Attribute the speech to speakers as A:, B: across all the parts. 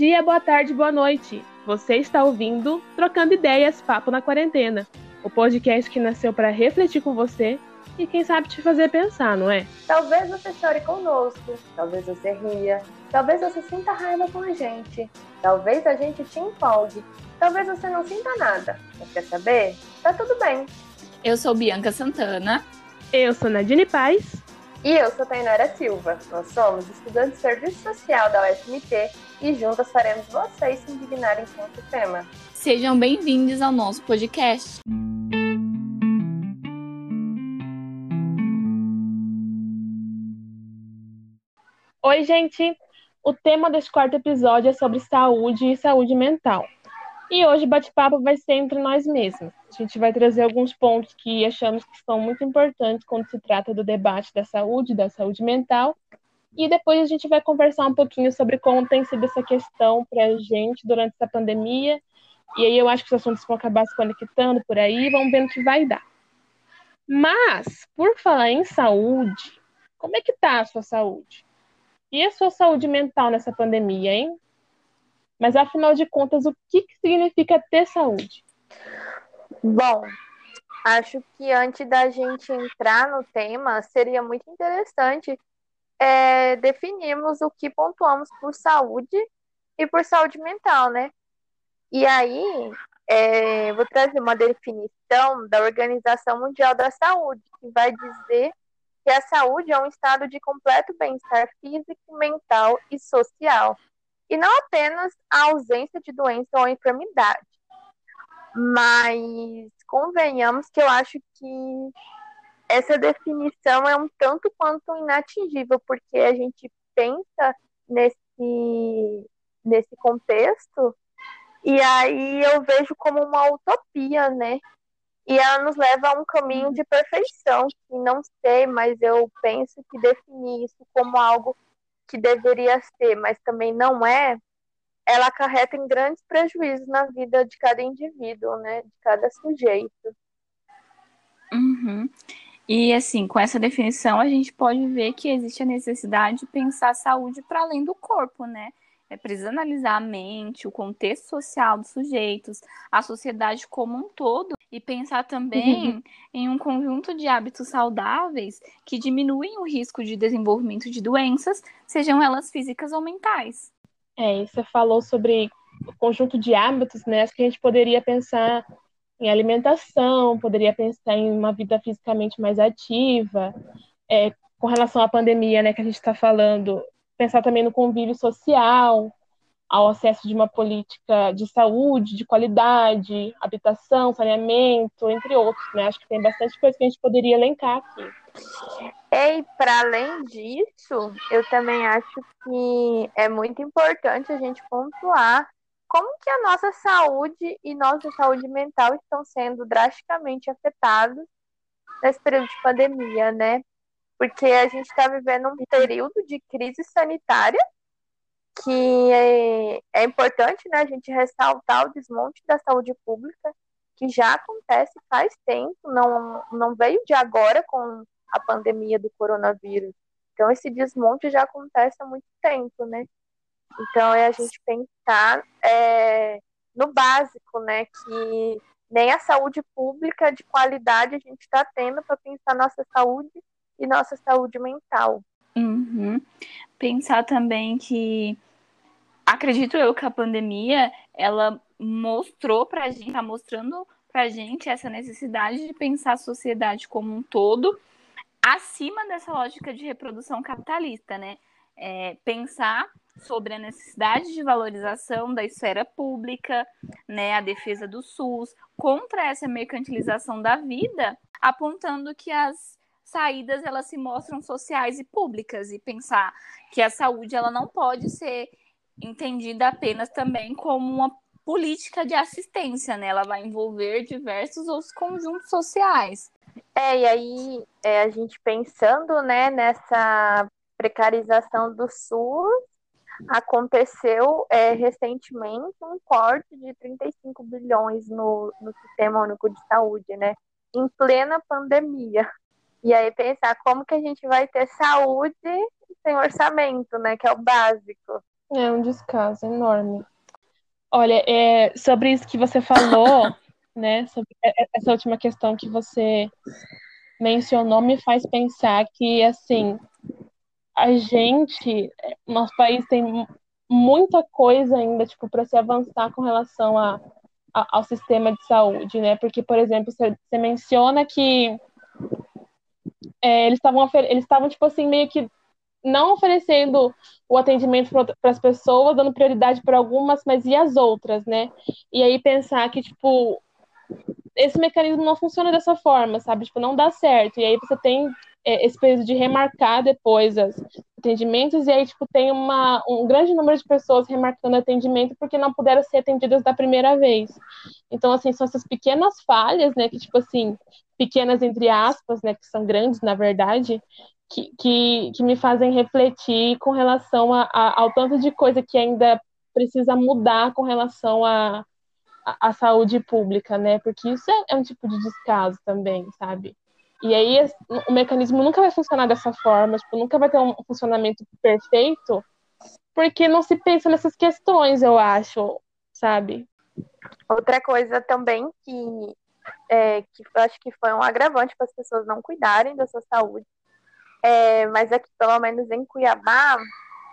A: dia, boa tarde, boa noite. Você está ouvindo Trocando Ideias Papo na Quarentena, o podcast que nasceu para refletir com você e quem sabe te fazer pensar, não é?
B: Talvez você chore conosco, talvez você ria, talvez você sinta raiva com a gente, talvez a gente te empolgue, talvez você não sinta nada. Mas quer saber? Tá tudo bem.
C: Eu sou Bianca Santana.
A: Eu sou Nadine Paz.
B: E eu sou Tainara Silva. Nós somos estudantes de Serviço Social da UFMT e juntas faremos vocês se indignarem com o tema.
C: Sejam bem-vindos ao nosso podcast.
A: Oi, gente! O tema deste quarto episódio é sobre saúde e saúde mental. E hoje o bate-papo vai ser entre nós mesmos. A gente vai trazer alguns pontos que achamos que são muito importantes quando se trata do debate da saúde, da saúde mental. E depois a gente vai conversar um pouquinho sobre como tem sido essa questão para a gente durante essa pandemia. E aí eu acho que os assuntos vão acabar se conectando por aí, vamos ver no que vai dar. Mas, por falar em saúde, como é que tá a sua saúde? E a sua saúde mental nessa pandemia, hein? Mas afinal de contas, o que, que significa ter saúde?
B: Bom, acho que antes da gente entrar no tema, seria muito interessante é, definirmos o que pontuamos por saúde e por saúde mental, né? E aí, é, vou trazer uma definição da Organização Mundial da Saúde, que vai dizer que a saúde é um estado de completo bem-estar físico, mental e social e não apenas a ausência de doença ou enfermidade. Mas convenhamos que eu acho que essa definição é um tanto quanto inatingível, porque a gente pensa nesse, nesse contexto e aí eu vejo como uma utopia, né? E ela nos leva a um caminho de perfeição, que não sei, mas eu penso que definir isso como algo que deveria ser, mas também não é, ela acarreta em grandes prejuízos na vida de cada indivíduo, né? De cada sujeito.
C: Uhum. E assim, com essa definição, a gente pode ver que existe a necessidade de pensar a saúde para além do corpo, né? É preciso analisar a mente, o contexto social dos sujeitos, a sociedade como um todo, e pensar também uhum. em um conjunto de hábitos saudáveis que diminuem o risco de desenvolvimento de doenças, sejam elas físicas ou mentais.
A: É, você falou sobre o conjunto de hábitos, né? Acho que a gente poderia pensar em alimentação, poderia pensar em uma vida fisicamente mais ativa, é, com relação à pandemia, né, que a gente está falando, pensar também no convívio social, ao acesso de uma política de saúde, de qualidade, habitação, saneamento, entre outros, né? Acho que tem bastante coisa que a gente poderia elencar aqui.
B: E para além disso, eu também acho que é muito importante a gente pontuar como que a nossa saúde e nossa saúde mental estão sendo drasticamente afetados nesse período de pandemia, né? Porque a gente está vivendo um período de crise sanitária que é, é importante né, a gente ressaltar o desmonte da saúde pública, que já acontece faz tempo, não, não veio de agora com a pandemia do coronavírus. Então, esse desmonte já acontece há muito tempo, né? Então, é a gente pensar é, no básico, né? Que nem a saúde pública de qualidade a gente está tendo para pensar nossa saúde e nossa saúde mental.
C: Uhum. Pensar também que acredito eu que a pandemia ela mostrou para a gente, está mostrando para a gente essa necessidade de pensar a sociedade como um todo acima dessa lógica de reprodução capitalista, né? É, pensar sobre a necessidade de valorização da esfera pública, né, a defesa do SUS, contra essa mercantilização da vida, apontando que as saídas elas se mostram sociais e públicas e pensar que a saúde ela não pode ser entendida apenas também como uma política de assistência, né? Ela vai envolver diversos outros conjuntos sociais.
B: É, e aí é, a gente pensando, né, nessa precarização do SUS, aconteceu é, recentemente um corte de 35 bilhões no, no Sistema Único de Saúde, né? Em plena pandemia. E aí pensar como que a gente vai ter saúde sem orçamento, né? Que é o básico.
A: É um descaso enorme. Olha, é, sobre isso que você falou, né, sobre essa última questão que você mencionou, me faz pensar que, assim, a gente, nosso país tem muita coisa ainda, tipo, para se avançar com relação a, a, ao sistema de saúde, né? Porque, por exemplo, você, menciona que é, eles estavam eles estavam tipo assim meio que não oferecendo o atendimento para as pessoas, dando prioridade para algumas, mas e as outras, né? E aí pensar que tipo esse mecanismo não funciona dessa forma, sabe? Tipo, não dá certo. E aí você tem é, esse período de remarcar depois os atendimentos, e aí, tipo, tem uma, um grande número de pessoas remarcando atendimento porque não puderam ser atendidas da primeira vez. Então, assim, são essas pequenas falhas, né, que, tipo assim, pequenas entre aspas, né, que são grandes, na verdade, que, que, que me fazem refletir com relação a, a, ao tanto de coisa que ainda precisa mudar com relação a, a, a saúde pública, né? Porque isso é, é, um tipo de descaso também, sabe? E aí o mecanismo nunca vai funcionar dessa forma, tipo, nunca vai ter um funcionamento perfeito, porque não se pensa nessas questões, eu acho, sabe?
B: Outra coisa também que, é, que eu acho que foi um agravante para as pessoas não cuidarem da sua saúde, é, mas aqui, pelo menos em Cuiabá,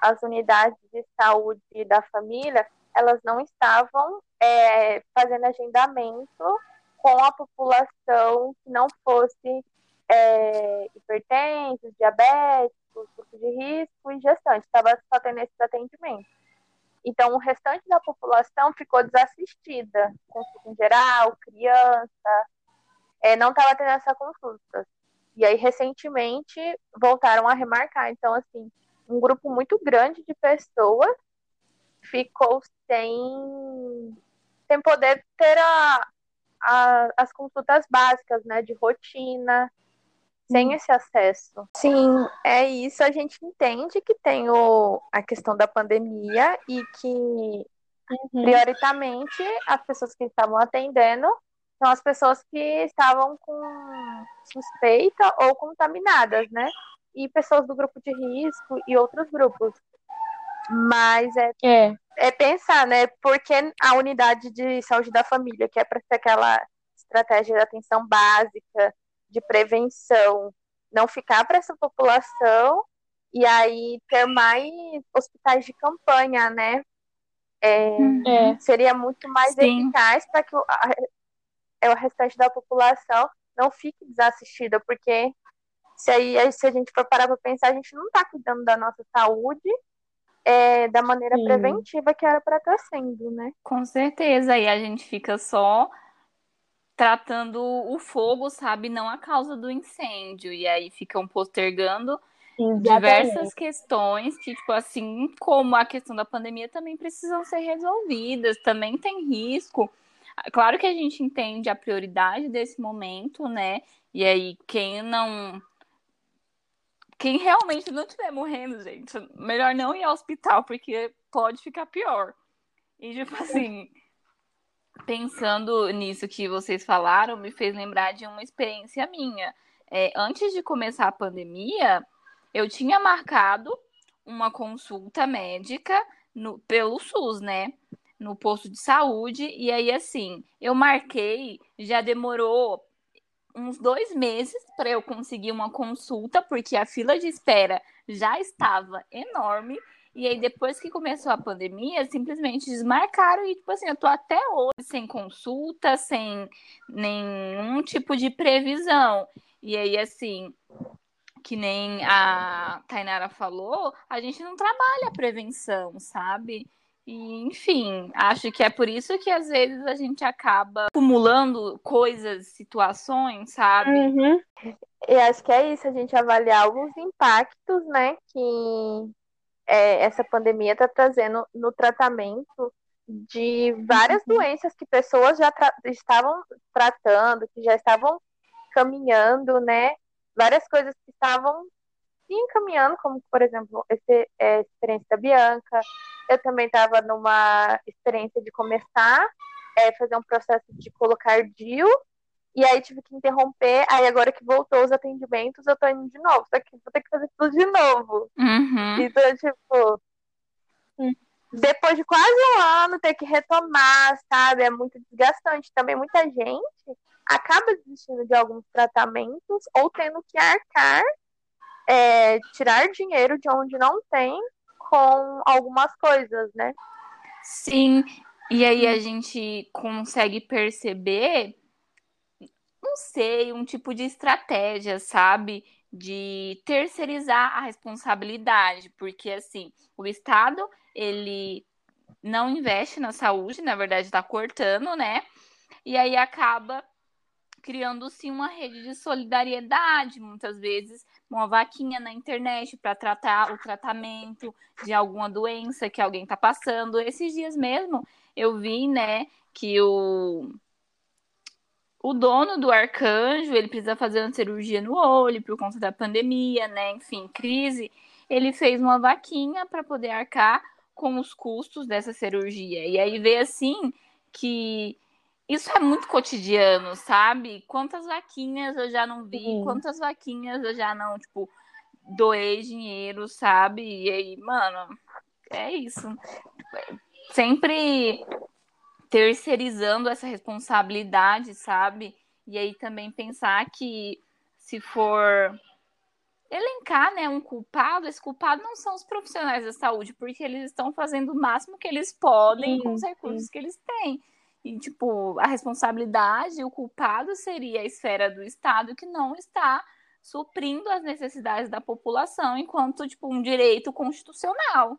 B: as unidades de saúde da família, elas não estavam é, fazendo agendamento com a população que não fosse é, hipertensos, diabéticos, grupo de risco e gestantes. Estava só tendo esses atendimentos. Então, o restante da população ficou desassistida, consulta em geral, criança, é, não estava tendo essa consulta. E aí, recentemente, voltaram a remarcar. Então, assim, um grupo muito grande de pessoas ficou sem, sem poder ter a, a, as consultas básicas, né, de rotina, sem esse acesso. Sim, é isso. A gente entende que tem o, a questão da pandemia e que, uhum. prioritamente, as pessoas que estavam atendendo são as pessoas que estavam com suspeita ou contaminadas, né? E pessoas do grupo de risco e outros grupos. Mas é, é. é pensar, né? Porque a unidade de saúde da família, que é para ser aquela estratégia de atenção básica, de prevenção, não ficar para essa população e aí ter mais hospitais de campanha, né? É, é. Seria muito mais Sim. eficaz para que o, a, o restante da população não fique desassistida, porque se, aí, se a gente for parar para pensar, a gente não está cuidando da nossa saúde é, da maneira Sim. preventiva que era para estar tá sendo, né?
C: Com certeza, e a gente fica só tratando o fogo, sabe, não a causa do incêndio. E aí ficam postergando Exatamente. diversas questões que, tipo, assim como a questão da pandemia, também precisam ser resolvidas, também tem risco. Claro que a gente entende a prioridade desse momento, né? E aí, quem não. Quem realmente não estiver morrendo, gente, melhor não ir ao hospital, porque pode ficar pior. E, tipo assim, pensando nisso que vocês falaram, me fez lembrar de uma experiência minha. É, antes de começar a pandemia, eu tinha marcado uma consulta médica no, pelo SUS, né? No posto de saúde. E aí, assim, eu marquei, já demorou uns dois meses para eu conseguir uma consulta, porque a fila de espera já estava enorme. E aí, depois que começou a pandemia, simplesmente desmarcaram e, tipo assim, eu tô até hoje sem consulta, sem nenhum tipo de previsão. E aí, assim, que nem a Tainara falou, a gente não trabalha a prevenção, sabe? E, enfim, acho que é por isso que às vezes a gente acaba acumulando coisas, situações, sabe?
B: Uhum. E acho que é isso, a gente avaliar os impactos, né, que é, essa pandemia está trazendo no tratamento de várias uhum. doenças que pessoas já tra estavam tratando, que já estavam caminhando, né? Várias coisas que estavam se encaminhando, como, por exemplo, esse, é, experiência da Bianca. Eu também estava numa experiência de começar é, fazer um processo de colocar DIU e aí tive que interromper. Aí agora que voltou os atendimentos, eu tô indo de novo. Só que vou ter que fazer tudo de novo.
C: Uhum.
B: Então, tipo. depois de quase um ano ter que retomar, sabe? É muito desgastante. Também muita gente acaba desistindo de alguns tratamentos ou tendo que arcar, é, tirar dinheiro de onde não tem com algumas coisas, né?
C: Sim, e aí a gente consegue perceber, não sei, um tipo de estratégia, sabe? De terceirizar a responsabilidade, porque assim, o Estado, ele não investe na saúde, na verdade está cortando, né? E aí acaba criando-se uma rede de solidariedade, muitas vezes uma vaquinha na internet para tratar o tratamento de alguma doença que alguém está passando. Esses dias mesmo eu vi, né, que o o dono do Arcanjo, ele precisa fazer uma cirurgia no olho por conta da pandemia, né? Enfim, crise. Ele fez uma vaquinha para poder arcar com os custos dessa cirurgia. E aí vê assim que isso é muito cotidiano, sabe? Quantas vaquinhas eu já não vi, Sim. quantas vaquinhas eu já não, tipo, doei dinheiro, sabe? E aí, mano, é isso. Sempre terceirizando essa responsabilidade, sabe? E aí também pensar que se for elencar, né, um culpado, esse culpado não são os profissionais da saúde, porque eles estão fazendo o máximo que eles podem sim, com os recursos sim. que eles têm. E, tipo, a responsabilidade, o culpado seria a esfera do Estado que não está suprindo as necessidades da população enquanto, tipo, um direito constitucional.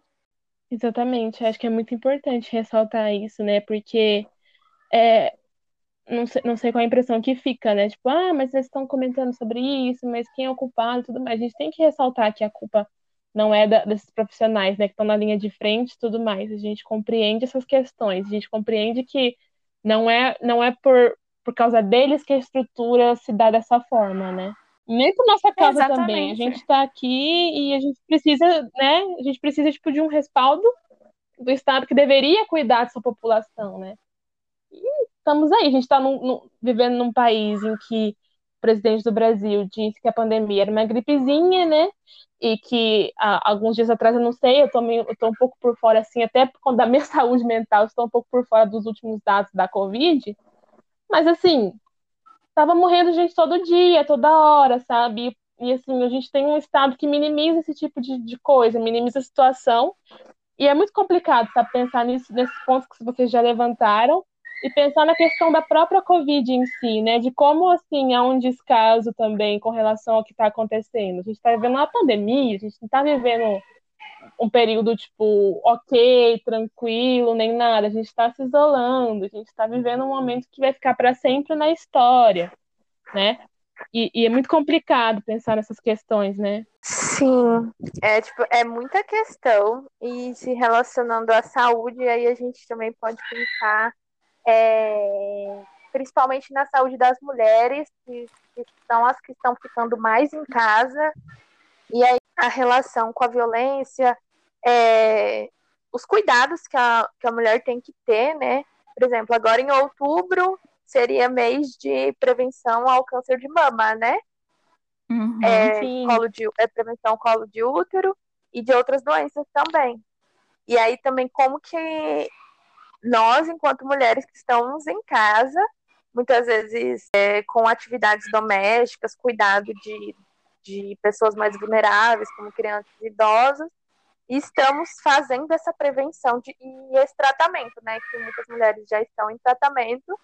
A: Exatamente, acho que é muito importante ressaltar isso, né? Porque é, não sei, não sei qual a impressão que fica, né? Tipo, ah, mas vocês estão comentando sobre isso, mas quem é o culpado e tudo mais. A gente tem que ressaltar que a culpa não é da, desses profissionais, né, que estão na linha de frente e tudo mais. A gente compreende essas questões, a gente compreende que não é, não é por, por causa deles que a estrutura se dá dessa forma, né? Nem por nossa Exatamente. também. A gente está aqui e a gente precisa, né? A gente precisa tipo, de um respaldo do Estado que deveria cuidar dessa população, né? E estamos aí. A gente está vivendo num país em que o presidente do Brasil disse que a pandemia era uma gripezinha, né? E que há, alguns dias atrás, eu não sei, eu tô, meio, eu tô um pouco por fora, assim, até por conta da minha saúde mental, estou um pouco por fora dos últimos dados da Covid. Mas, assim, tava morrendo gente todo dia, toda hora, sabe? E, assim, a gente tem um Estado que minimiza esse tipo de, de coisa, minimiza a situação. E é muito complicado, sabe, pensar nisso, nesses pontos que vocês já levantaram e pensar na questão da própria Covid em si, né? De como, assim, há um descaso também com relação ao que está acontecendo. A gente está vivendo uma pandemia, a gente não está vivendo um período, tipo, ok, tranquilo, nem nada. A gente está se isolando, a gente está vivendo um momento que vai ficar para sempre na história, né? E, e, é muito complicado pensar nessas questões, né?
B: Sim, é tipo, é muita questão e se relacionando à saúde, aí a gente também pode pensar é, principalmente na saúde das mulheres, que, que, são as que estão ficando mais em casa, e aí a relação com a violência, é, os cuidados que a, que a mulher tem que ter, né? Por exemplo, agora em outubro seria mês de prevenção ao câncer de mama, né?
C: Uhum,
B: é, colo de, é prevenção ao colo de útero e de outras doenças também. E aí também como que nós, enquanto mulheres que estamos em casa, muitas vezes é, com atividades domésticas, cuidado de, de pessoas mais vulneráveis, como crianças e idosos, e estamos fazendo essa prevenção de, e esse tratamento, né? Que muitas mulheres já estão em tratamento,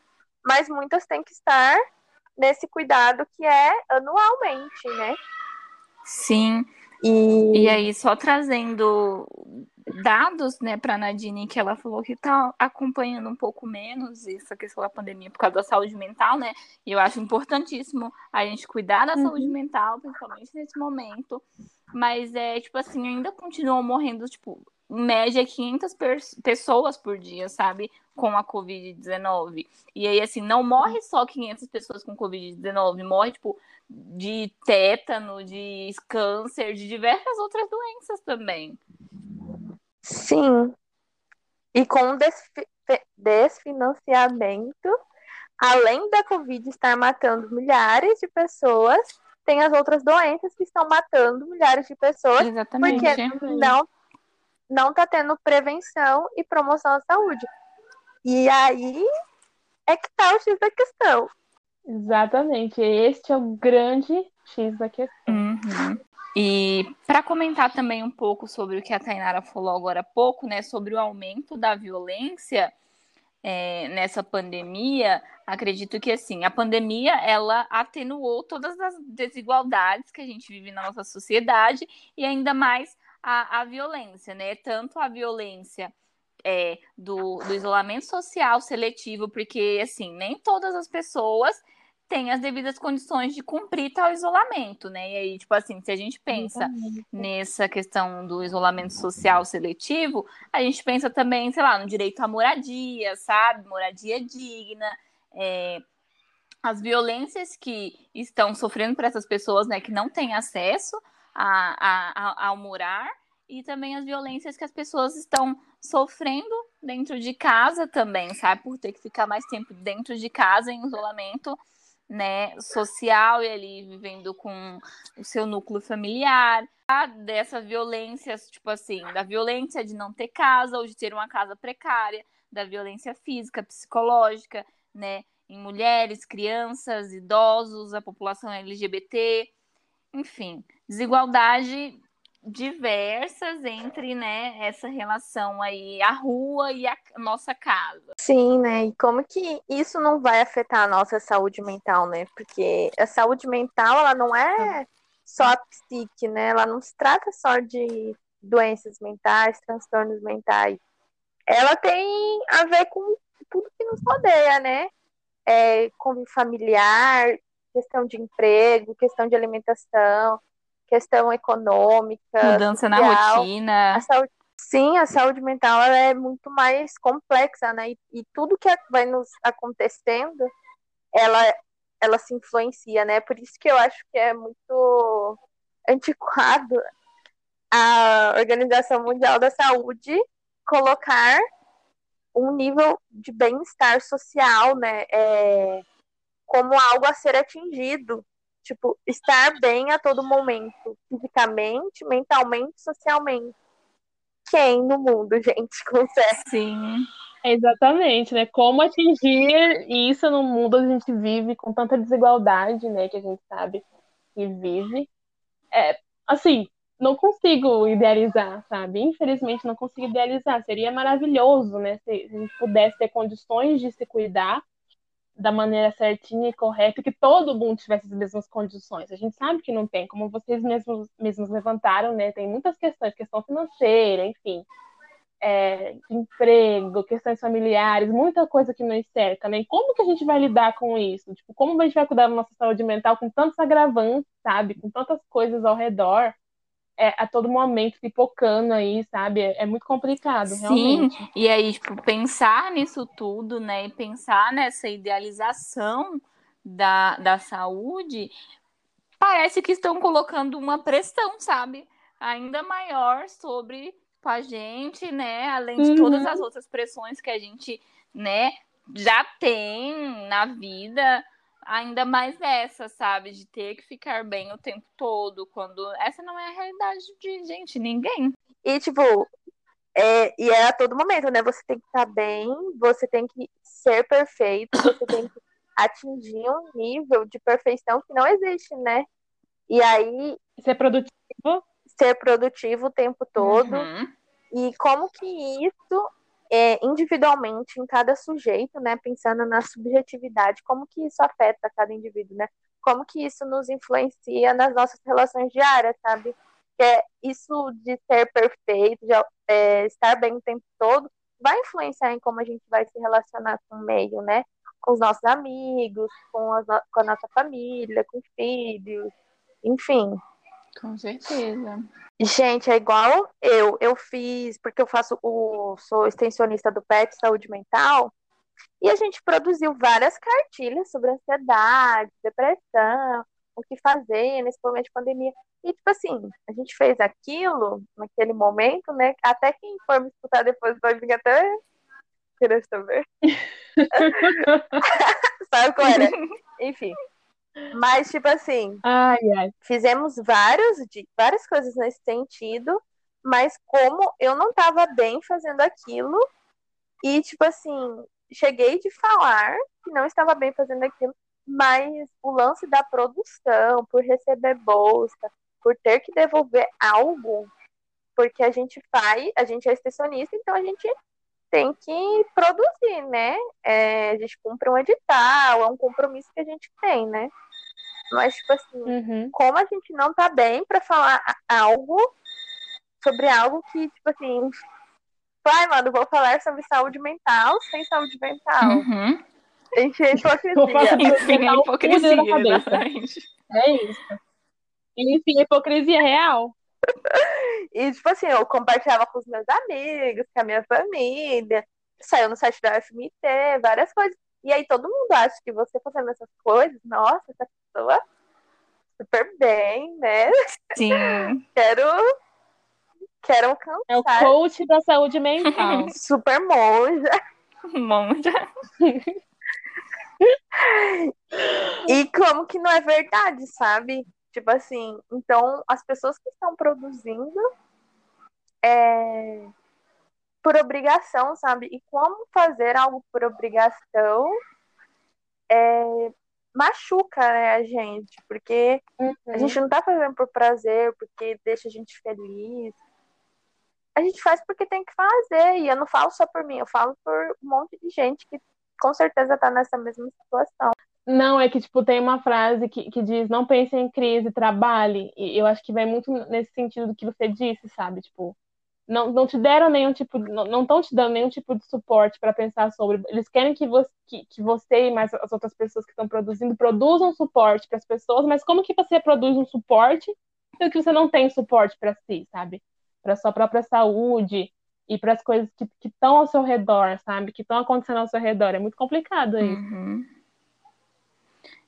B: mas muitas têm que estar nesse cuidado que é anualmente, né?
C: Sim. E, e aí, só trazendo dados, né, para Nadine, que ela falou que está acompanhando um pouco menos essa questão da pandemia por causa da saúde mental, né? E eu acho importantíssimo a gente cuidar da uhum. saúde mental, principalmente nesse momento. Mas é, tipo assim, ainda continuam morrendo, tipo, média 500 pessoas por dia, sabe? Com a Covid-19. E aí, assim, não morre só 500 pessoas com Covid-19, morre, tipo, de tétano, de câncer, de diversas outras doenças também.
B: Sim. E com o desfinanciamento, além da Covid estar matando milhares de pessoas, tem as outras doenças que estão matando milhares de pessoas.
C: Exatamente.
B: Porque não, não está tendo prevenção e promoção à saúde. E aí é que está o X da questão.
A: Exatamente. Este é o grande X da questão.
C: Uhum. E para comentar também um pouco sobre o que a Tainara falou agora há pouco, né, sobre o aumento da violência é, nessa pandemia, acredito que assim, a pandemia ela atenuou todas as desigualdades que a gente vive na nossa sociedade e ainda mais a, a violência, né? Tanto a violência é, do, do isolamento social seletivo, porque assim, nem todas as pessoas têm as devidas condições de cumprir tal isolamento, né? E aí, tipo assim, se a gente pensa nessa questão do isolamento social seletivo, a gente pensa também, sei lá, no direito à moradia, sabe? Moradia digna, é, as violências que estão sofrendo para essas pessoas, né, que não têm acesso a, a, ao morar e também as violências que as pessoas estão sofrendo dentro de casa também, sabe? Por ter que ficar mais tempo dentro de casa em isolamento, né, social e ali vivendo com o seu núcleo familiar, tá? dessa violência, tipo assim, da violência de não ter casa ou de ter uma casa precária, da violência física, psicológica, né, em mulheres, crianças, idosos, a população LGBT, enfim, desigualdade diversas entre, né, essa relação aí, a rua e a nossa casa.
B: Sim, né? E como que isso não vai afetar a nossa saúde mental, né? Porque a saúde mental, ela não é só a psique, né? Ela não se trata só de doenças mentais, transtornos mentais. Ela tem a ver com tudo que nos rodeia, né? É, convívio familiar, questão de emprego, questão de alimentação, questão econômica,
C: mudança social, na rotina.
B: A saúde, sim, a saúde mental é muito mais complexa, né? E, e tudo que vai nos acontecendo, ela, ela se influencia, né? Por isso que eu acho que é muito antiquado a Organização Mundial da Saúde colocar um nível de bem-estar social, né? É, como algo a ser atingido Tipo, estar bem a todo momento, fisicamente, mentalmente, socialmente. Quem no mundo, gente, consegue?
C: Sim.
A: Exatamente, né? Como atingir isso no mundo onde a gente vive com tanta desigualdade, né? Que a gente sabe que vive. É, assim, não consigo idealizar, sabe? Infelizmente não consigo idealizar. Seria maravilhoso, né? Se a gente pudesse ter condições de se cuidar da maneira certinha e correta, que todo mundo tivesse as mesmas condições. A gente sabe que não tem, como vocês mesmos, mesmos levantaram, né? Tem muitas questões, questão financeira, enfim, é, emprego, questões familiares, muita coisa que nos cerca, né? E como que a gente vai lidar com isso? Tipo, como a gente vai cuidar da nossa saúde mental com tantos agravantes, sabe? Com tantas coisas ao redor é, a todo momento pipocando aí, sabe? É, é muito complicado, realmente.
C: Sim, e aí, tipo, pensar nisso tudo, né? E pensar nessa idealização da, da saúde, parece que estão colocando uma pressão, sabe? Ainda maior sobre tipo, a gente, né? Além de uhum. todas as outras pressões que a gente, né, já tem na vida ainda mais essa, sabe? De ter que ficar bem o tempo todo, quando essa não é a realidade de gente, ninguém.
B: E, tipo, é, e é a todo momento, né? Você tem que estar bem, você tem que ser perfeito, você tem que atingir um nível de perfeição que não existe, né? E aí.
A: Ser produtivo.
B: Ser produtivo o tempo todo. Uhum. E como que isso é, individualmente em cada sujeito, né, pensando na subjetividade, como que isso afeta cada indivíduo, né? Como que isso nos influencia nas nossas relações diárias, sabe? Que é isso de ser perfeito, de é, estar bem o tempo todo, vai influenciar em como a gente vai se relacionar com o meio, né? Com os nossos amigos, com, as, com a nossa família, com filhos, enfim.
C: Com certeza.
B: Gente, é igual eu. Eu fiz, porque eu faço o. sou extensionista do PET Saúde Mental, e a gente produziu várias cartilhas sobre ansiedade, depressão, o que fazer nesse momento de pandemia. E, tipo assim, a gente fez aquilo naquele momento, né? Até quem for me escutar depois vai vir até querer saber. Sabe qual era? Enfim. Mas, tipo assim,
A: ai, ai.
B: fizemos vários, várias coisas nesse sentido. mas como eu não estava bem fazendo aquilo, e, tipo assim, cheguei de falar que não estava bem fazendo aquilo, mas o lance da produção, por receber bolsa, por ter que devolver algo, porque a gente faz, a gente é extensionista, então a gente tem que produzir, né? É, a gente cumpre um edital, é um compromisso que a gente tem, né? Mas, tipo assim, uhum. como a gente não tá bem para falar algo sobre algo que, tipo assim, ai, mano, vou falar sobre saúde mental sem saúde mental.
C: Uhum.
B: A gente é hipocrisia.
C: Enfim, é hipocrisia, exatamente.
A: É isso. Enfim, hipocrisia real.
B: E, tipo assim, eu compartilhava com os meus amigos, com a minha família, saiu no site da FMT, várias coisas. E aí todo mundo acha que você fazendo essas coisas, nossa, essa pessoa super bem, né?
C: Sim.
B: Quero. Quero alcançar.
A: É o coach da saúde mental.
B: super monja.
C: Monja.
B: e como que não é verdade, sabe? Tipo assim, então as pessoas que estão produzindo é, por obrigação, sabe? E como fazer algo por obrigação é, machuca né, a gente, porque uhum. a gente não tá fazendo por prazer, porque deixa a gente feliz. A gente faz porque tem que fazer, e eu não falo só por mim, eu falo por um monte de gente que com certeza tá nessa mesma situação.
A: Não, é que, tipo, tem uma frase que, que diz, não pense em crise, trabalhe. E eu acho que vai muito nesse sentido do que você disse, sabe? Tipo, não, não te deram nenhum tipo, não estão te dando nenhum tipo de suporte para pensar sobre. Eles querem que você, que, que você e mais as outras pessoas que estão produzindo produzam suporte para as pessoas, mas como que você produz um suporte se que você não tem suporte para si, sabe? Para sua própria saúde e para as coisas que estão ao seu redor, sabe? Que estão acontecendo ao seu redor. É muito complicado isso.
C: Uhum.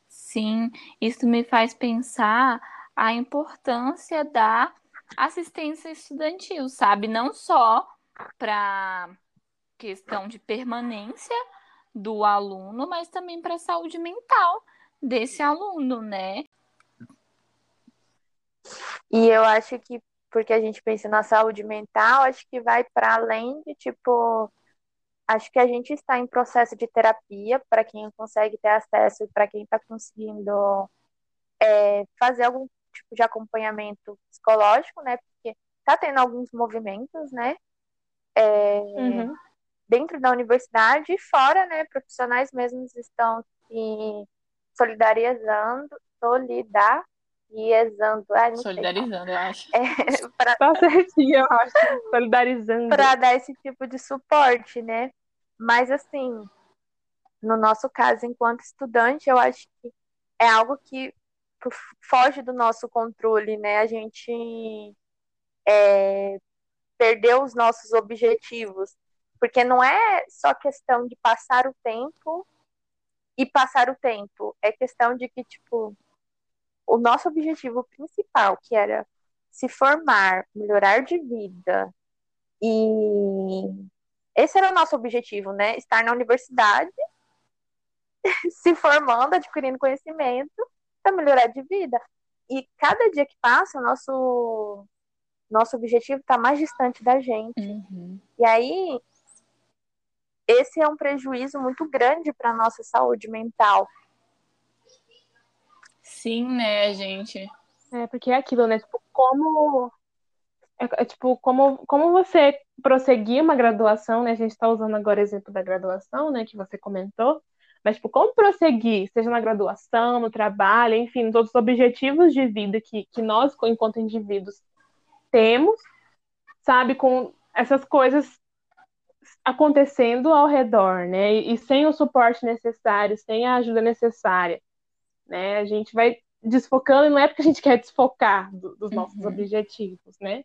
C: Sim, isso me faz pensar a importância da assistência estudantil, sabe? Não só para questão de permanência do aluno, mas também para a saúde mental desse aluno, né?
B: E eu acho que porque a gente pensa na saúde mental, acho que vai para além de tipo Acho que a gente está em processo de terapia para quem consegue ter acesso e para quem está conseguindo é, fazer algum tipo de acompanhamento psicológico, né? Porque está tendo alguns movimentos, né? É, uhum. Dentro da universidade e fora, né? Profissionais mesmos estão se solidarizando, solidar Ai,
C: Solidarizando, eu acho.
B: É, pra...
A: Tá certinho, eu acho. Solidarizando.
B: Para dar esse tipo de suporte, né? Mas, assim, no nosso caso, enquanto estudante, eu acho que é algo que foge do nosso controle, né? A gente é, perdeu os nossos objetivos. Porque não é só questão de passar o tempo e passar o tempo. É questão de que, tipo, o nosso objetivo principal, que era se formar, melhorar de vida, e esse era o nosso objetivo, né? Estar na universidade, se formando, adquirindo conhecimento para melhorar de vida. E cada dia que passa, o nosso nosso objetivo está mais distante da gente.
C: Uhum.
B: E aí, esse é um prejuízo muito grande para a nossa saúde mental.
C: Sim, né, gente?
A: É, porque é aquilo, né? Tipo, como. É, é, tipo, como, como você prosseguir uma graduação, né? A gente está usando agora o exemplo da graduação, né? Que você comentou. Mas, tipo, como prosseguir, seja na graduação, no trabalho, enfim, todos os objetivos de vida que, que nós, enquanto indivíduos, temos, sabe? Com essas coisas acontecendo ao redor, né? E, e sem o suporte necessário, sem a ajuda necessária né? A gente vai desfocando e não é porque a gente quer desfocar do, dos nossos uhum. objetivos, né?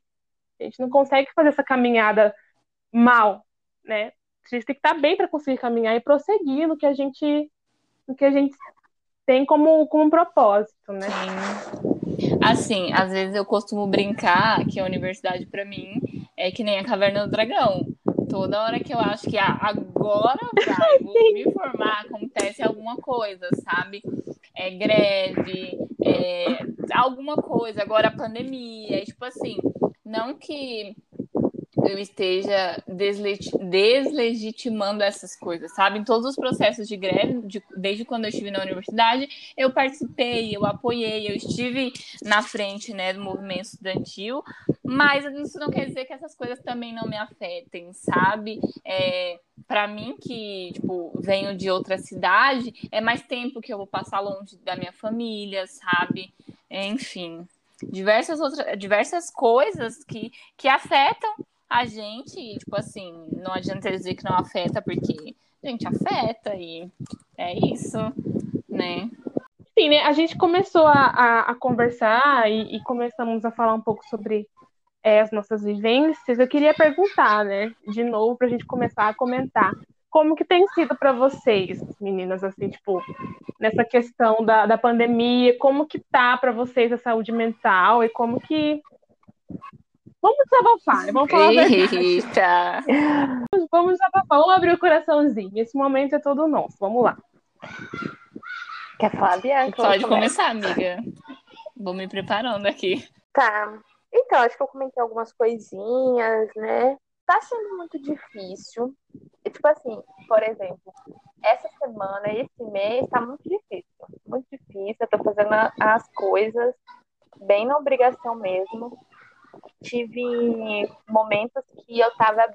A: A gente não consegue fazer essa caminhada mal, né? A gente tem que estar bem para conseguir caminhar e prosseguir no que a gente, no que a gente tem como, como propósito, né?
C: Sim. Assim, às vezes eu costumo brincar que a universidade para mim é que nem a caverna do dragão. Toda hora que eu acho que ah, agora vai, vou me formar, acontece alguma coisa, sabe? é, greve, é, alguma coisa, agora a pandemia, tipo assim, Não que eu esteja deslegitimando essas coisas, sabe? Em todos os processos de greve, de, desde quando eu estive na universidade, eu participei, eu apoiei, eu estive na frente né, do movimento estudantil, mas isso não quer dizer que essas coisas também não me afetem, sabe? É, para mim, que tipo, venho de outra cidade, é mais tempo que eu vou passar longe da minha família, sabe? Enfim diversas outras diversas coisas que, que afetam a gente, tipo assim, não adianta dizer que não afeta, porque a gente afeta e é isso, né?
A: Sim, né? A gente começou a, a, a conversar e, e, começamos a falar um pouco sobre é, as nossas vivências. Eu queria perguntar, né, de novo, para a gente começar a comentar. Como que tem sido para vocês, meninas, assim, tipo, nessa questão da, da pandemia, como que tá para vocês a saúde mental e como que Vamos desabafar, vamos falar Eita. Vamos desabafar, vamos abrir o coraçãozinho. Esse momento é todo nosso. Vamos lá.
B: Quer falar, Bianca?
C: Pode começar, amiga. Vou me preparando aqui.
B: Tá. Então, acho que eu comentei algumas coisinhas, né? Tá sendo muito difícil. E, tipo assim, por exemplo, essa semana, esse mês, tá muito difícil. Muito difícil. Eu tô fazendo as coisas bem na obrigação mesmo tive momentos que eu estava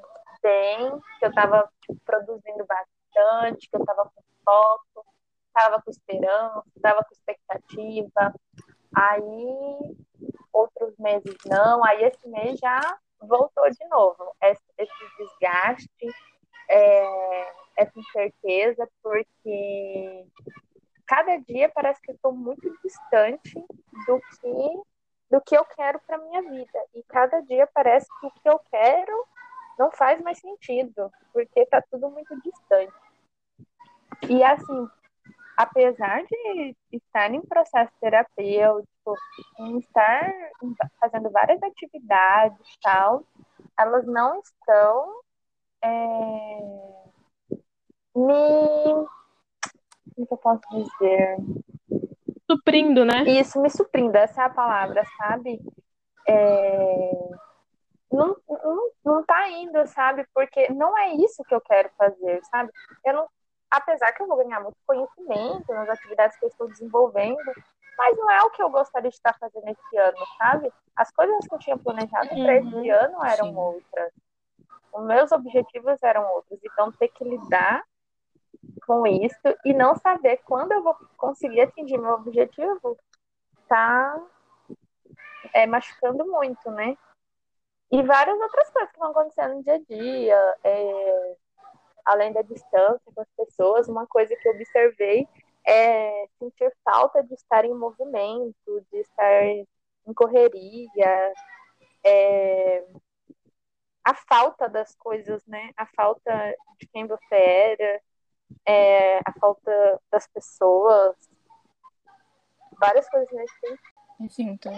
B: bem, que eu estava tipo, produzindo bastante, que eu estava com foco, estava com esperança, estava com expectativa. Aí, outros meses não, aí esse mês já voltou de novo. Esse, esse desgaste, é, essa incerteza, porque cada dia parece que estou muito distante do que do que eu quero para minha vida. E cada dia parece que o que eu quero não faz mais sentido, porque está tudo muito distante. E assim, apesar de estar em processo terapêutico, em estar fazendo várias atividades tal, elas não estão é, me. Como eu posso dizer?
A: Suprindo, né?
B: Isso, me suprindo, essa é a palavra, sabe? É... Não, não, não tá indo, sabe? Porque não é isso que eu quero fazer, sabe? Eu não, apesar que eu vou ganhar muito conhecimento nas atividades que eu estou desenvolvendo, mas não é o que eu gostaria de estar fazendo esse ano, sabe? As coisas que eu tinha planejado uhum, para esse ano eram sim. outras. Os meus objetivos eram outros. Então, ter que lidar com isso e não saber quando eu vou conseguir atingir meu objetivo tá é, machucando muito, né? E várias outras coisas que vão acontecendo no dia a dia, é, além da distância com as pessoas, uma coisa que eu observei é sentir falta de estar em movimento, de estar em correria, é, a falta das coisas, né? A falta de quem você era, é, a falta das pessoas, várias coisas nesse sentido.
C: Sinto.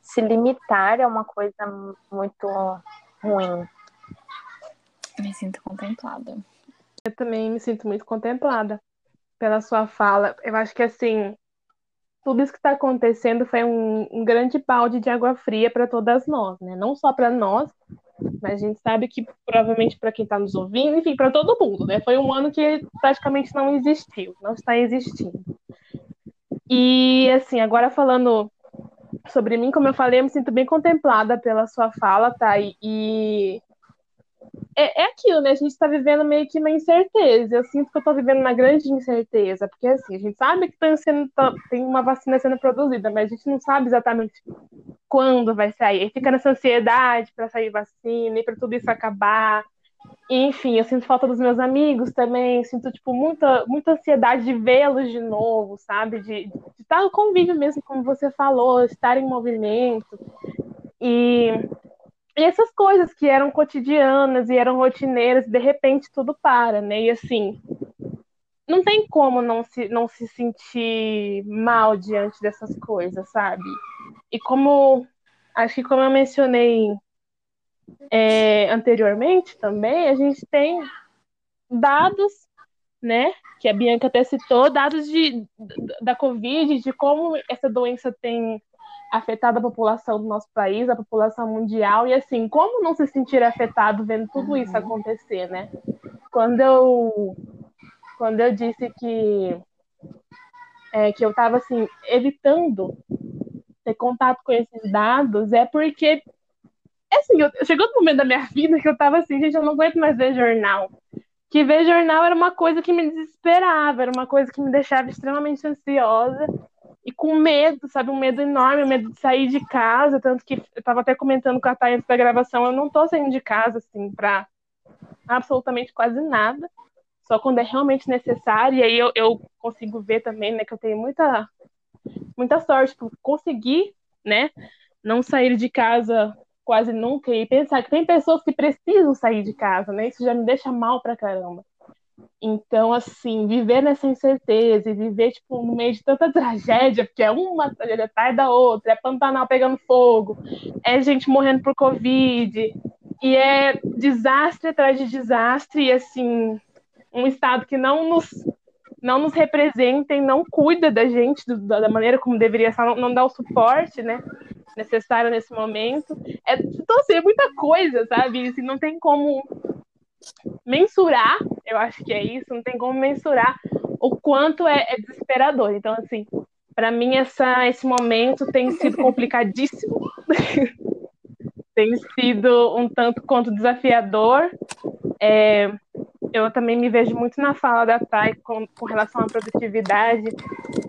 B: Se limitar é uma coisa muito ruim.
C: Me sinto contemplada.
A: Eu também me sinto muito contemplada pela sua fala. Eu acho que assim, tudo isso que está acontecendo foi um, um, grande balde de água fria para todas nós, né? Não só para nós, mas a gente sabe que provavelmente para quem está nos ouvindo, enfim, para todo mundo, né? Foi um ano que praticamente não existiu, não está existindo. E assim, agora falando sobre mim, como eu falei, eu me sinto bem contemplada pela sua fala, tá? E, e é, é aquilo, né? A gente está vivendo meio que uma incerteza. Eu sinto que eu estou vivendo uma grande incerteza, porque assim, a gente sabe que tá sendo, tá, tem uma vacina sendo produzida, mas a gente não sabe exatamente quando vai sair. Aí fica nessa ansiedade para sair vacina e para tudo isso acabar. enfim, eu sinto falta dos meus amigos também, sinto tipo muita, muita ansiedade de vê-los de novo, sabe? De, de estar no convívio mesmo, como você falou, estar em movimento. E e essas coisas que eram cotidianas e eram rotineiras, de repente tudo para, né? E assim, não tem como não se, não se sentir mal diante dessas coisas, sabe? E como, acho que como eu mencionei é, anteriormente também, a gente tem dados, né? Que a Bianca até citou, dados de, da Covid, de como essa doença tem afetado a população do nosso país, a população mundial, e assim, como não se sentir afetado vendo tudo isso acontecer, né? Quando eu, quando eu disse que, é, que eu estava assim, evitando ter contato com esses dados, é porque assim, eu, chegou um momento da minha vida que eu estava assim, gente, eu não aguento mais ver jornal. Que ver jornal era uma coisa que me desesperava, era uma coisa que me deixava extremamente ansiosa e com medo, sabe? Um medo enorme, um medo de sair de casa. Tanto que eu tava até comentando com a Thay antes da gravação, eu não tô saindo de casa, assim, pra absolutamente quase nada. Só quando é realmente necessário. E aí eu, eu consigo ver também, né, que eu tenho muita, muita sorte por conseguir, né, não sair de casa quase nunca e pensar que tem pessoas que precisam sair de casa, né? Isso já me deixa mal pra caramba. Então, assim, viver nessa incerteza e viver, tipo, no meio de tanta tragédia, porque é uma tragédia atrás da outra, é Pantanal pegando fogo, é gente morrendo por Covid, e é desastre atrás de desastre, e, assim, um Estado que não nos, não nos representa e não cuida da gente do, da maneira como deveria ser, não, não dá o suporte, né, necessário nesse momento. É, então, assim, é muita coisa, sabe? Assim, não tem como mensurar, eu acho que é isso, não tem como mensurar o quanto é, é desesperador. Então, assim, para mim essa, esse momento tem sido complicadíssimo, tem sido um tanto quanto desafiador. É, eu também me vejo muito na fala da Thay com, com relação à produtividade,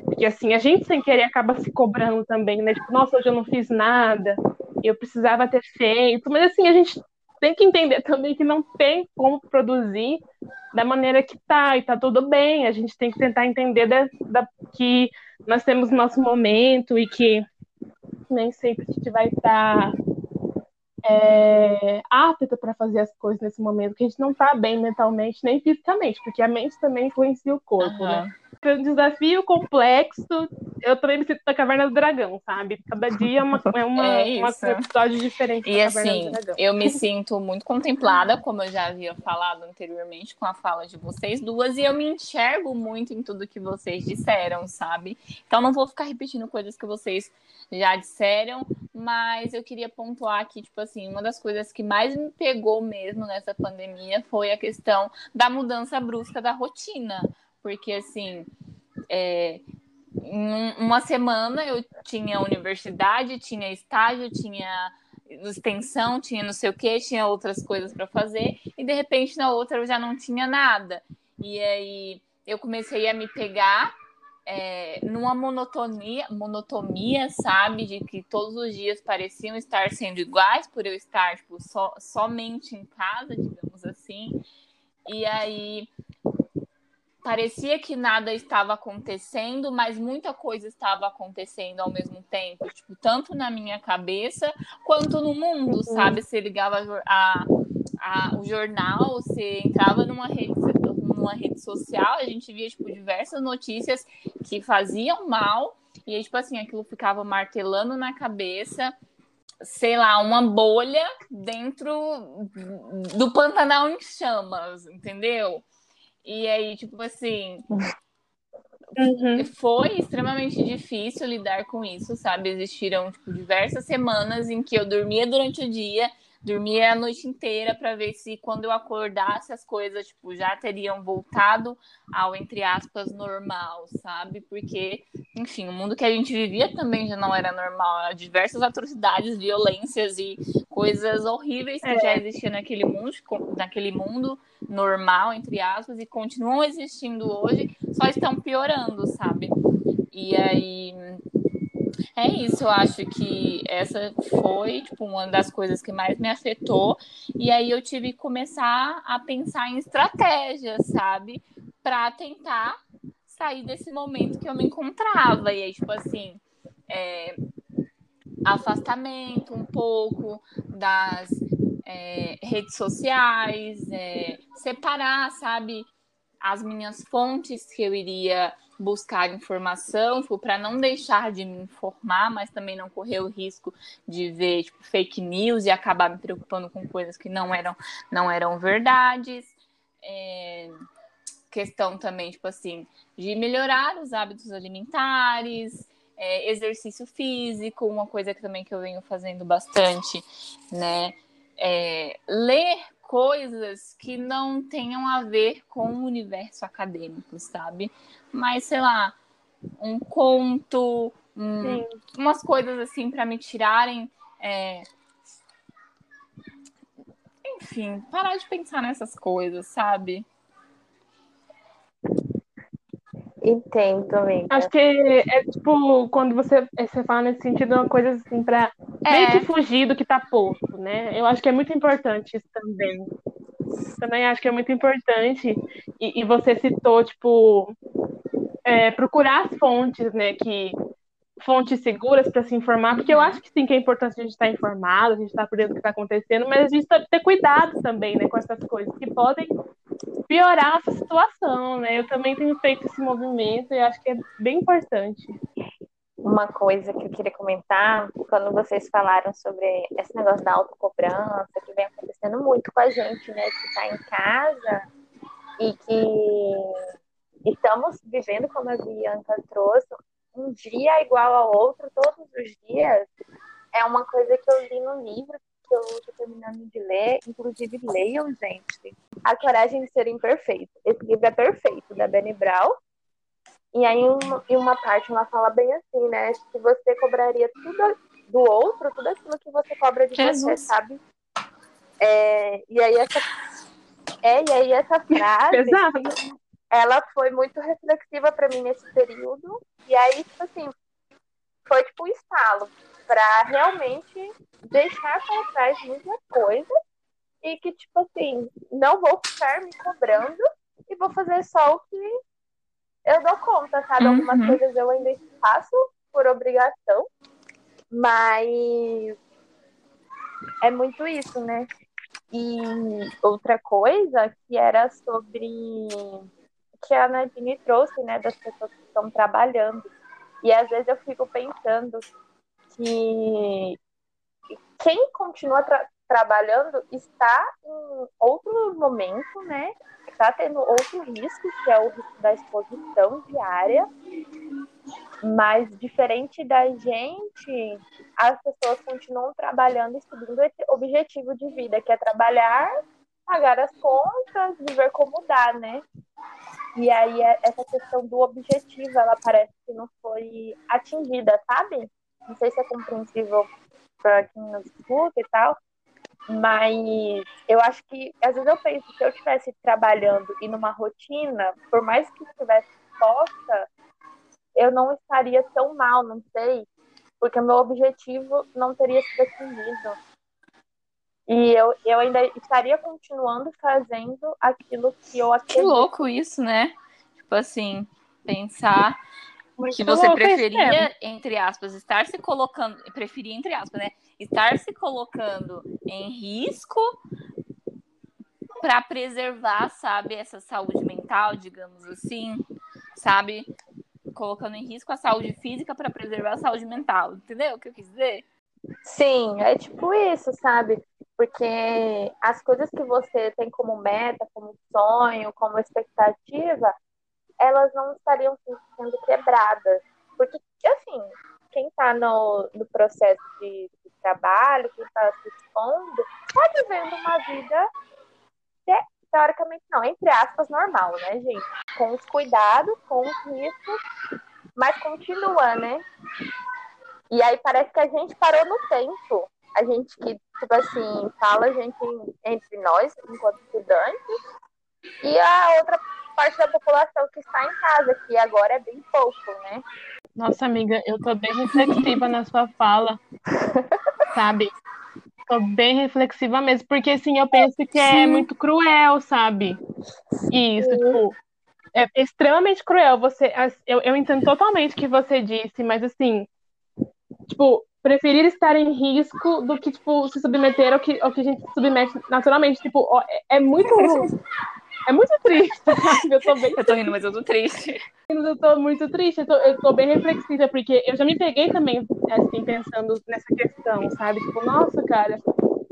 A: porque assim, a gente sem querer acaba se cobrando também, né? Tipo, nossa, hoje eu não fiz nada, eu precisava ter feito, mas assim, a gente tem que entender também que não tem como produzir da maneira que tá, e tá tudo bem. A gente tem que tentar entender da, da, que nós temos nosso momento e que nem sempre a gente vai estar tá, é, apta para fazer as coisas nesse momento, que a gente não tá bem mentalmente nem fisicamente, porque a mente também influencia o corpo, uhum. né? Foi um desafio complexo. Eu também me sinto na Caverna do Dragão, sabe? Cada dia é uma, é uma, é uma episódio diferente.
C: E assim, eu me sinto muito contemplada, como eu já havia falado anteriormente com a fala de vocês duas, e eu me enxergo muito em tudo que vocês disseram, sabe? Então não vou ficar repetindo coisas que vocês já disseram, mas eu queria pontuar que, tipo assim, uma das coisas que mais me pegou mesmo nessa pandemia foi a questão da mudança brusca da rotina porque assim, é, em uma semana eu tinha universidade, tinha estágio, tinha extensão, tinha não sei o que, tinha outras coisas para fazer, e de repente na outra eu já não tinha nada. E aí eu comecei a me pegar é, numa monotonia, monotonia, sabe, de que todos os dias pareciam estar sendo iguais por eu estar tipo, so, somente em casa, digamos assim. E aí parecia que nada estava acontecendo, mas muita coisa estava acontecendo ao mesmo tempo, tipo, tanto na minha cabeça quanto no mundo, sabe? Você ligava a, a, o jornal, você entrava numa rede, numa rede social, a gente via, tipo, diversas notícias que faziam mal, e tipo assim, aquilo ficava martelando na cabeça, sei lá, uma bolha dentro do Pantanal em chamas, entendeu? E aí, tipo assim. Uhum. Foi extremamente difícil lidar com isso, sabe? Existiram tipo, diversas semanas em que eu dormia durante o dia dormia a noite inteira para ver se quando eu acordasse as coisas tipo já teriam voltado ao entre aspas normal, sabe? Porque, enfim, o mundo que a gente vivia também já não era normal, diversas atrocidades, violências e coisas horríveis que é. já existiam naquele mundo, naquele mundo normal entre aspas e continuam existindo hoje, só estão piorando, sabe? E aí é isso, eu acho que essa foi tipo, uma das coisas que mais me afetou. E aí eu tive que começar a pensar em estratégias, sabe? Para tentar sair desse momento que eu me encontrava. E aí, tipo assim, é, afastamento um pouco das é, redes sociais, é, separar, sabe, as minhas fontes que eu iria buscar informação, tipo, para não deixar de me informar, mas também não correr o risco de ver tipo, fake news e acabar me preocupando com coisas que não eram, não eram verdades. É, questão também, tipo assim, de melhorar os hábitos alimentares, é, exercício físico, uma coisa que também que eu venho fazendo bastante, né? É, ler coisas que não tenham a ver com o universo acadêmico, sabe? Mas, sei lá, um conto, um, umas coisas assim para me tirarem. É... Enfim, parar de pensar nessas coisas, sabe?
B: Entendo, amiga.
A: Acho que é tipo, quando você, você fala nesse sentido, é uma coisa assim, pra é. meio que fugir do que tá posto, né? Eu acho que é muito importante isso também. Também acho que é muito importante. E, e você citou, tipo, é, procurar as fontes, né? Que, fontes seguras para se informar, porque eu acho que sim que é importante a gente estar informado, a gente estar por dentro do que está acontecendo, mas a gente tem que ter cuidado também, né, com essas coisas que podem piorar essa situação, né? Eu também tenho feito esse movimento e acho que é bem importante.
B: Uma coisa que eu queria comentar, quando vocês falaram sobre esse negócio da autocobrança, que vem acontecendo muito com a gente, né, que está em casa e que estamos vivendo, como a Bianca trouxe, um dia igual ao outro, todos os dias, é uma coisa que eu li no livro que eu estou terminando de ler. Inclusive, leiam, gente. A Coragem de Ser Imperfeito. Esse livro é perfeito, da Benny Brown. E aí, em uma parte, ela fala bem assim, né? Que você cobraria tudo do outro, tudo aquilo que você cobra de Jesus. você, sabe? É, e aí, essa, é, e aí, essa frase.
A: Exato.
B: Ela foi muito reflexiva para mim nesse período. E aí, tipo assim, foi tipo um estalo para realmente deixar para trás muita coisa e que, tipo assim, não vou ficar me cobrando e vou fazer só o que eu dou conta, sabe? Uhum. Algumas coisas eu ainda faço por obrigação, mas é muito isso, né? E outra coisa que era sobre que a Nadine trouxe, né, das pessoas que estão trabalhando. E às vezes eu fico pensando que quem continua tra trabalhando está em outro momento, né? Está tendo outro risco, que é o risco da exposição diária. Mas diferente da gente, as pessoas continuam trabalhando e seguindo esse objetivo de vida, que é trabalhar, pagar as contas, viver como dá, né? E aí essa questão do objetivo, ela parece que não foi atingida, sabe? Não sei se é compreensível para quem nos escuta e tal, mas eu acho que às vezes eu penso se eu estivesse trabalhando e numa rotina, por mais que estivesse posta, eu não estaria tão mal, não sei, porque meu objetivo não teria sido atingido. E eu, eu ainda estaria continuando fazendo aquilo que eu acredito.
C: Que louco isso, né? Tipo assim, pensar muito que você preferia, entre aspas, estar se colocando, preferia, entre aspas, né? Estar se colocando em risco para preservar, sabe, essa saúde mental, digamos assim, sabe? Colocando em risco a saúde física para preservar a saúde mental. Entendeu o que eu quis dizer?
B: Sim, é tipo isso, sabe? Porque as coisas que você tem como meta, como sonho, como expectativa, elas não estariam sendo quebradas. Porque, assim, quem está no, no processo de, de trabalho, quem está se expondo, está vivendo uma vida teoricamente não, entre aspas, normal, né, gente? Com os cuidados, com os riscos, mas continua, né? E aí parece que a gente parou no tempo. A gente que, tipo assim, fala a gente entre nós, enquanto estudantes, e a outra parte da população que está em casa, que agora é bem pouco, né?
A: Nossa, amiga, eu tô bem reflexiva na sua fala, sabe? Tô bem reflexiva mesmo, porque assim, eu penso que é Sim. muito cruel, sabe? Isso, Sim. tipo, é extremamente cruel. Você, eu, eu entendo totalmente o que você disse, mas assim, tipo, preferir estar em risco do que, tipo, se submeter ao que, ao que a gente submete naturalmente. Tipo, é, é muito é muito triste? Eu tô bem.
C: Eu tô rindo, mas eu tô triste.
A: Eu tô muito triste, eu tô, eu tô bem reflexiva, porque eu já me peguei também, assim, pensando nessa questão, sabe? Tipo, nossa, cara,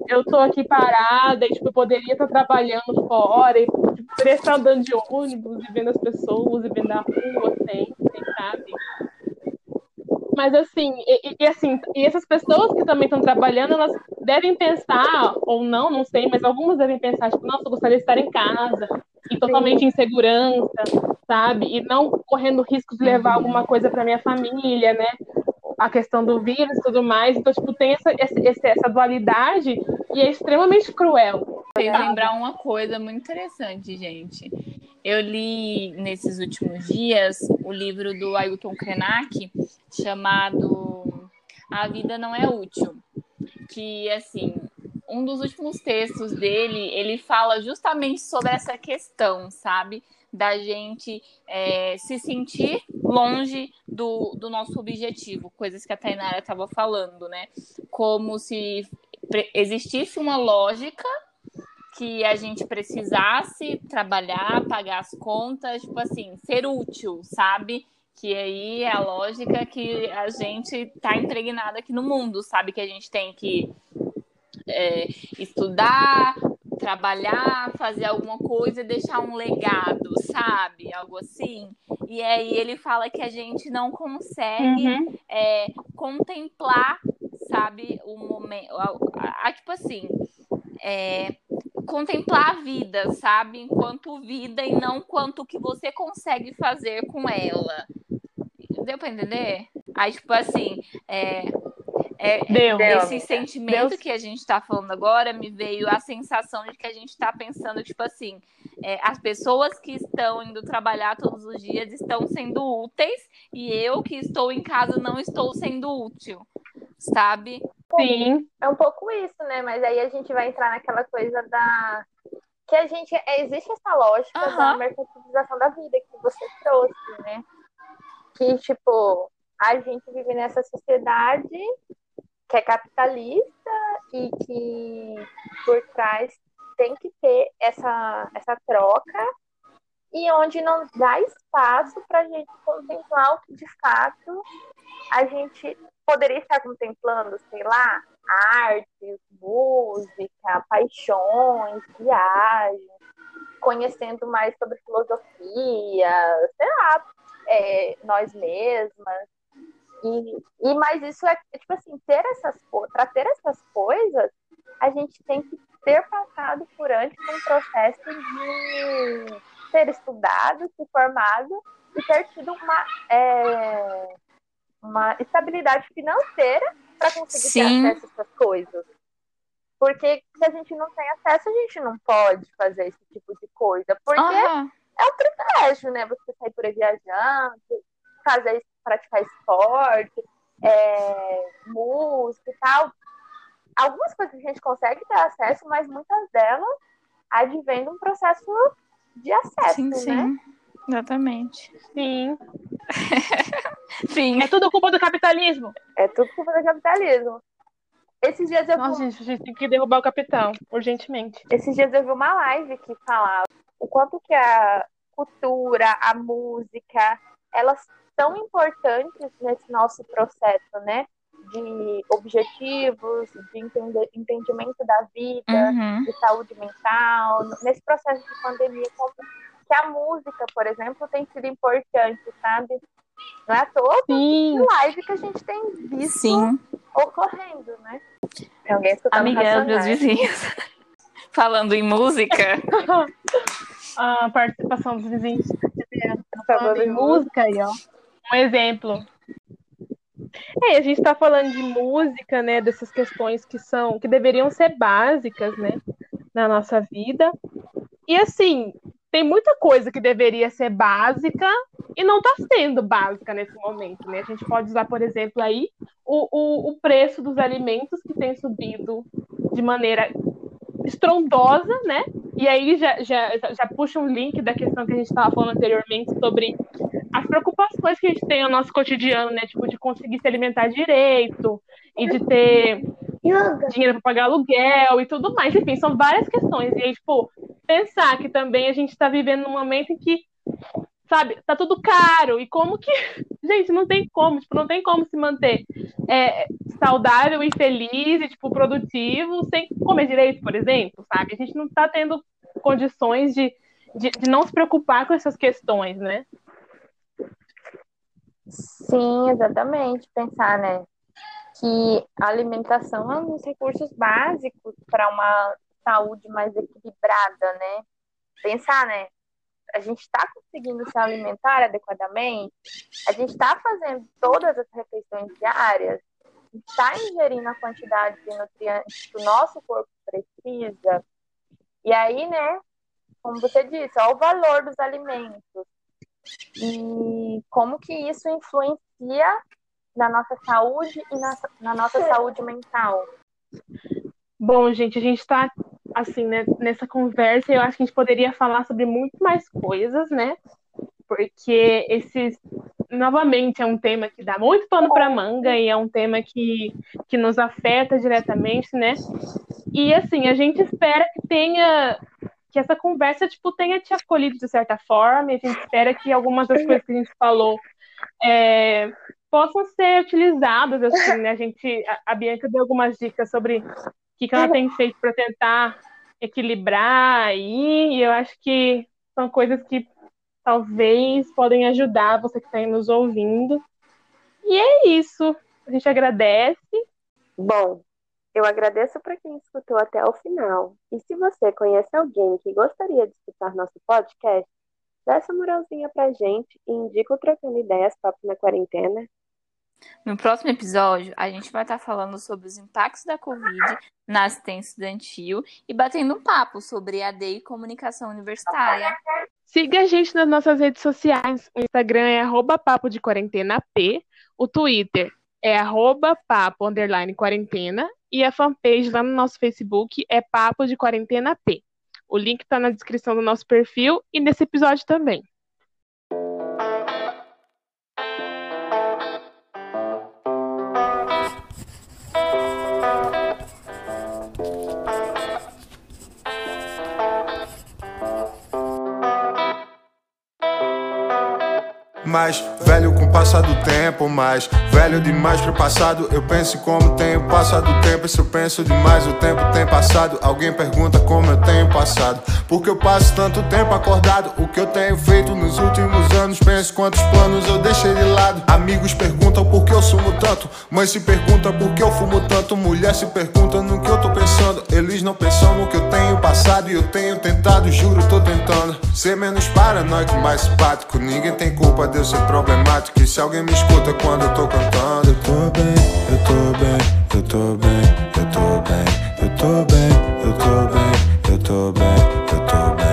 A: eu tô aqui parada e, tipo, eu poderia estar trabalhando fora, e tipo, poderia estar andando de ônibus e vendo as pessoas e vendo a rua sempre, sabe? Mas assim, e, e, assim, e essas pessoas que também estão trabalhando, elas devem pensar, ou não, não sei, mas algumas devem pensar, tipo, nossa, eu gostaria de estar em casa, e totalmente Sim. em segurança, sabe? E não correndo risco de levar uhum. alguma coisa para minha família, né? A questão do vírus e tudo mais. Então, tipo, tem essa, essa, essa dualidade e é extremamente cruel.
C: Fez lembrar uma coisa muito interessante, gente. Eu li nesses últimos dias o livro do Ailton Krenak chamado A Vida Não É Útil. Que, assim, um dos últimos textos dele, ele fala justamente sobre essa questão, sabe? Da gente é, se sentir longe do, do nosso objetivo, coisas que a Tainara estava falando, né? Como se existisse uma lógica que a gente precisasse trabalhar, pagar as contas, tipo assim, ser útil, sabe? Que aí é a lógica que a gente tá impregnada aqui no mundo, sabe? Que a gente tem que é, estudar, trabalhar, fazer alguma coisa e deixar um legado, sabe? Algo assim. E aí ele fala que a gente não consegue uhum. é, contemplar, sabe, o momento. A, a, a, tipo assim, é, contemplar a vida, sabe? Enquanto vida e não quanto que você consegue fazer com ela. Deu para entender? Aí, tipo assim, é, é, Deu. Esse sentimento Deus. que a gente está falando agora me veio a sensação de que a gente está pensando, tipo assim, é, as pessoas que estão indo trabalhar todos os dias estão sendo úteis e eu que estou em casa não estou sendo útil, sabe?
A: Sim.
B: É um pouco isso, né? Mas aí a gente vai entrar naquela coisa da. Que a gente. É, existe essa lógica uhum. da mercantilização da vida que você trouxe, né? Que, tipo, a gente vive nessa sociedade que é capitalista e que por trás tem que ter essa, essa troca e onde não dá espaço para a gente contemplar o que de fato a gente poderia estar contemplando, sei lá, arte, música, paixões, viagens, conhecendo mais sobre filosofia, sei lá, é, nós mesmas. E, e mas isso é, tipo assim, ter essas para ter essas coisas, a gente tem que ter passado por antes um processo de ter estudado, se formado e ter tido uma, é, uma estabilidade financeira para conseguir Sim. ter acesso a essas coisas. Porque se a gente não tem acesso, a gente não pode fazer esse tipo de coisa. Porque uhum. é um privilégio, né? Você sair por aí viajando, fazer praticar esporte, é, música e tal. Algumas coisas a gente consegue ter acesso, mas muitas delas advêm de um processo de acesso, sim, né? Sim,
C: exatamente.
A: Sim. sim. É tudo culpa do capitalismo.
B: É tudo culpa do capitalismo. Esses dias eu
A: Nossa, vi... gente, a gente tem que derrubar o capital, urgentemente.
B: Esses dias eu vi uma live que falava o quanto que a cultura, a música, elas tão importantes nesse nosso processo, né? De objetivos, de entender, entendimento da vida, uhum. de saúde mental, nesse processo de pandemia, como que a música, por exemplo, tem sido importante, sabe? Não é à toa Sim. live que a gente tem visto Sim. ocorrendo, né?
C: Tem alguém escutando Amigas, meus vizinhos. Falando em música.
A: a participação dos vizinhos. Falando em música aí, ó um exemplo. É, a gente está falando de música, né? Dessas questões que são, que deveriam ser básicas, né? Na nossa vida. E assim, tem muita coisa que deveria ser básica e não está sendo básica nesse momento, né? A gente pode usar, por exemplo, aí o, o, o preço dos alimentos que tem subido de maneira estrondosa, né? E aí já, já, já puxa um link da questão que a gente estava falando anteriormente sobre as preocupações que a gente tem no nosso cotidiano, né? Tipo, de conseguir se alimentar direito e de ter dinheiro para pagar aluguel e tudo mais. Enfim, são várias questões. E aí, tipo, pensar que também a gente está vivendo num momento em que, sabe, tá tudo caro. E como que. Gente, não tem como, tipo, não tem como se manter é, saudável e feliz e, tipo, produtivo sem comer direito, por exemplo, sabe? A gente não está tendo condições de, de, de não se preocupar com essas questões, né?
B: Sim, exatamente. Pensar, né? Que a alimentação é um dos recursos básicos para uma saúde mais equilibrada, né? Pensar, né? A gente está conseguindo se alimentar adequadamente, a gente está fazendo todas as refeições diárias, está ingerindo a quantidade de nutrientes que o nosso corpo precisa. E aí, né, como você disse, olha o valor dos alimentos e como que isso influencia na nossa saúde e na, na nossa saúde mental.
A: Bom, gente, a gente está assim, né, nessa conversa, eu acho que a gente poderia falar sobre muito mais coisas, né? Porque esses novamente é um tema que dá muito pano para manga e é um tema que, que nos afeta diretamente, né? E assim, a gente espera que tenha que essa conversa tipo tenha te acolhido de certa forma, e a gente espera que algumas das coisas que a gente falou é, possam ser utilizadas assim, né? A gente a, Bianca deu algumas dicas sobre que, que ela tem feito para tentar equilibrar aí, e eu acho que são coisas que talvez podem ajudar você que está aí nos ouvindo. E é isso. A gente agradece.
B: Bom, eu agradeço para quem escutou até o final. E se você conhece alguém que gostaria de escutar nosso podcast, dá essa moralzinha pra gente e indica o Trocando Ideias Papo na Quarentena.
C: No próximo episódio, a gente vai estar falando sobre os impactos da Covid na assistência estudantil e batendo um papo sobre AD e comunicação universitária.
A: Siga a gente nas nossas redes sociais. O Instagram é arroba papo de quarentena P, o Twitter é arroba papo underline quarentena e a fanpage lá no nosso Facebook é papo de quarentena P. O link está na descrição do nosso perfil e nesse episódio também.
D: Velho com o passar do tempo, mais velho demais pro passado. Eu penso como tenho passado o tempo. E se eu penso demais, o tempo tem passado. Alguém pergunta como eu tenho passado. Porque eu passo tanto tempo acordado. O que eu tenho feito nos últimos anos. Penso quantos planos eu deixei de lado. Amigos perguntam por que eu sumo tanto. Mãe se pergunta por que eu fumo tanto. Mulher se pergunta no que eu tô pensando. Eles não pensam no que eu tenho passado. E eu tenho tentado, juro, tô tentando. Ser menos paranoico, mais simpático. Ninguém tem culpa, Deus ser problemático. E se alguém me escuta quando eu tô cantando, eu tô bem, eu tô bem, eu tô bem, eu tô bem, eu tô bem, eu tô bem, eu tô bem, eu tô bem,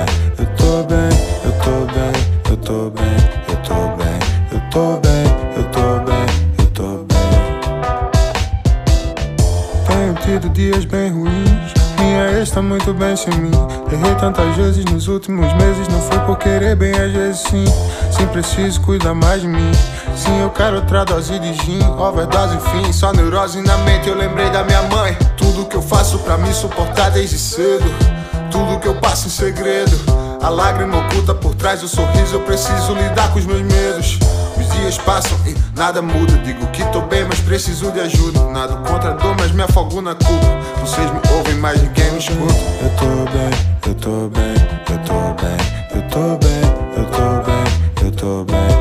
D: bem sem mim. Errei tantas vezes nos últimos meses. Não foi por querer bem, às vezes sim. Sim, preciso cuidar mais de mim. Sim, eu quero outra dose de gin. Overdose, enfim, só neurose na mente. Eu lembrei da minha mãe. Tudo que eu faço pra me suportar desde cedo. Tudo que eu passo em segredo. A lágrima oculta por trás do sorriso. Eu preciso lidar com os meus medos. Os dias passam nada muda. Digo que tô bem, mas preciso de ajuda. Nada contra a dor, mas me afogo na culpa. Vocês me ouvem, mas ninguém me escuta. Eu tô bem, eu tô bem, eu tô bem, eu tô bem, eu tô bem, eu tô bem, eu tô